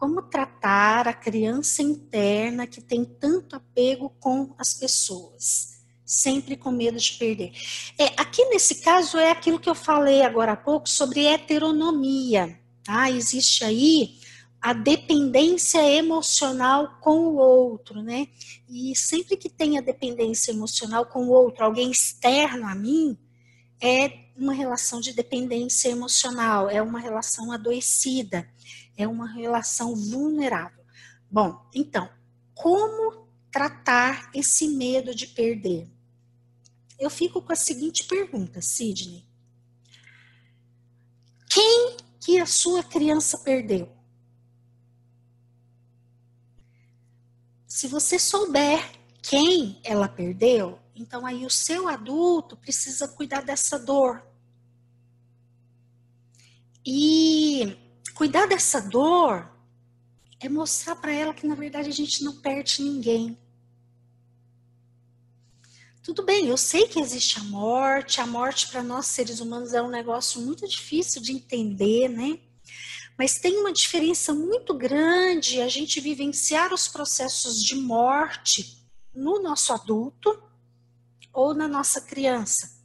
como tratar a criança interna que tem tanto apego com as pessoas, sempre com medo de perder. É, aqui nesse caso é aquilo que eu falei agora há pouco sobre heteronomia. Tá? Existe aí a dependência emocional com o outro, né? E sempre que tem a dependência emocional com o outro, alguém externo a mim, é uma relação de dependência emocional, é uma relação adoecida, é uma relação vulnerável. Bom, então, como tratar esse medo de perder? Eu fico com a seguinte pergunta, Sidney. Quem que a sua criança perdeu? Se você souber quem ela perdeu, então aí o seu adulto precisa cuidar dessa dor. E cuidar dessa dor é mostrar para ela que na verdade a gente não perde ninguém. Tudo bem, eu sei que existe a morte, a morte para nós seres humanos é um negócio muito difícil de entender, né? Mas tem uma diferença muito grande a gente vivenciar os processos de morte no nosso adulto ou na nossa criança.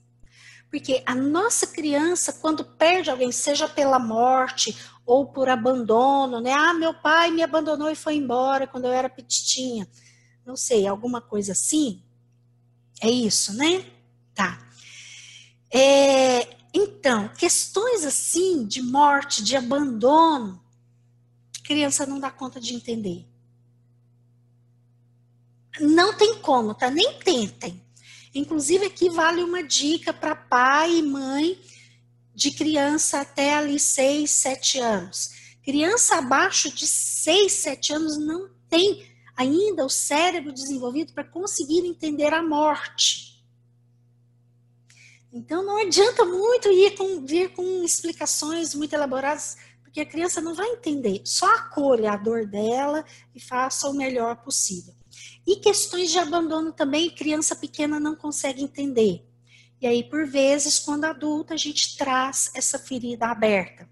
Porque a nossa criança, quando perde alguém, seja pela morte ou por abandono, né? Ah, meu pai me abandonou e foi embora quando eu era petitinha. Não sei, alguma coisa assim. É isso, né? Tá. É, então, questões assim de morte, de abandono, criança não dá conta de entender. Não tem como, tá? Nem tentem. Inclusive, aqui vale uma dica para pai e mãe de criança até ali 6, 7 anos. Criança abaixo de 6, 7 anos não tem ainda o cérebro desenvolvido para conseguir entender a morte. Então não adianta muito ir com, vir com explicações muito elaboradas, porque a criança não vai entender. Só acolha a dor dela e faça o melhor possível. E questões de abandono também, criança pequena não consegue entender. E aí, por vezes, quando adulta, a gente traz essa ferida aberta.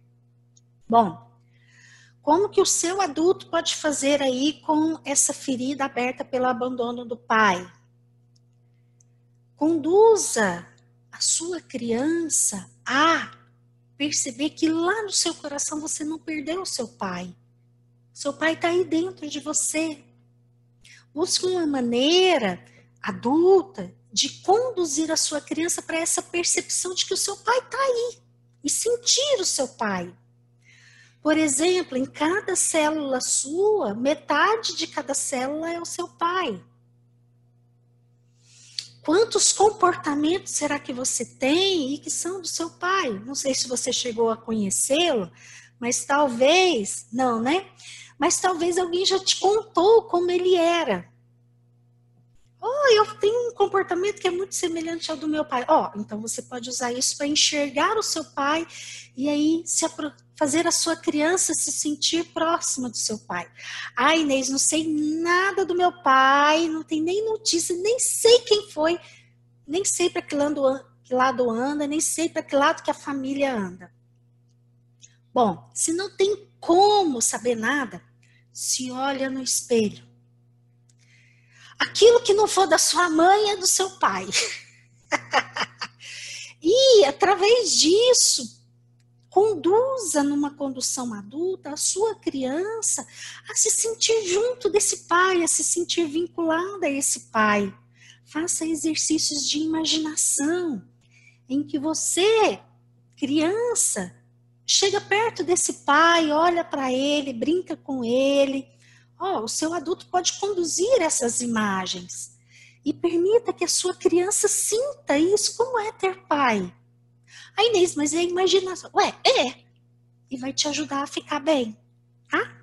Bom, como que o seu adulto pode fazer aí com essa ferida aberta pelo abandono do pai? Conduza a sua criança a perceber que lá no seu coração você não perdeu o seu pai. Seu pai está aí dentro de você. Busque uma maneira adulta de conduzir a sua criança para essa percepção de que o seu pai está aí e sentir o seu pai. Por exemplo, em cada célula sua, metade de cada célula é o seu pai. Quantos comportamentos será que você tem e que são do seu pai? Não sei se você chegou a conhecê-lo, mas talvez, não, né? Mas talvez alguém já te contou como ele era. Oh, eu tenho um comportamento que é muito semelhante ao do meu pai. Ó, oh, então você pode usar isso para enxergar o seu pai e aí se fazer a sua criança se sentir próxima do seu pai. Ah, Inês, não sei nada do meu pai, não tem nem notícia, nem sei quem foi, nem sei para que lado, anda, nem sei para que lado que a família anda. Bom, se não tem como saber nada, se olha no espelho aquilo que não for da sua mãe é do seu pai. e através disso, conduza numa condução adulta a sua criança a se sentir junto desse pai, a se sentir vinculada a esse pai. Faça exercícios de imaginação em que você, criança, chega perto desse pai, olha para ele, brinca com ele, Oh, o seu adulto pode conduzir essas imagens e permita que a sua criança sinta isso como é ter pai. A Inês, mas é imaginação. Ué, é. E vai te ajudar a ficar bem, tá?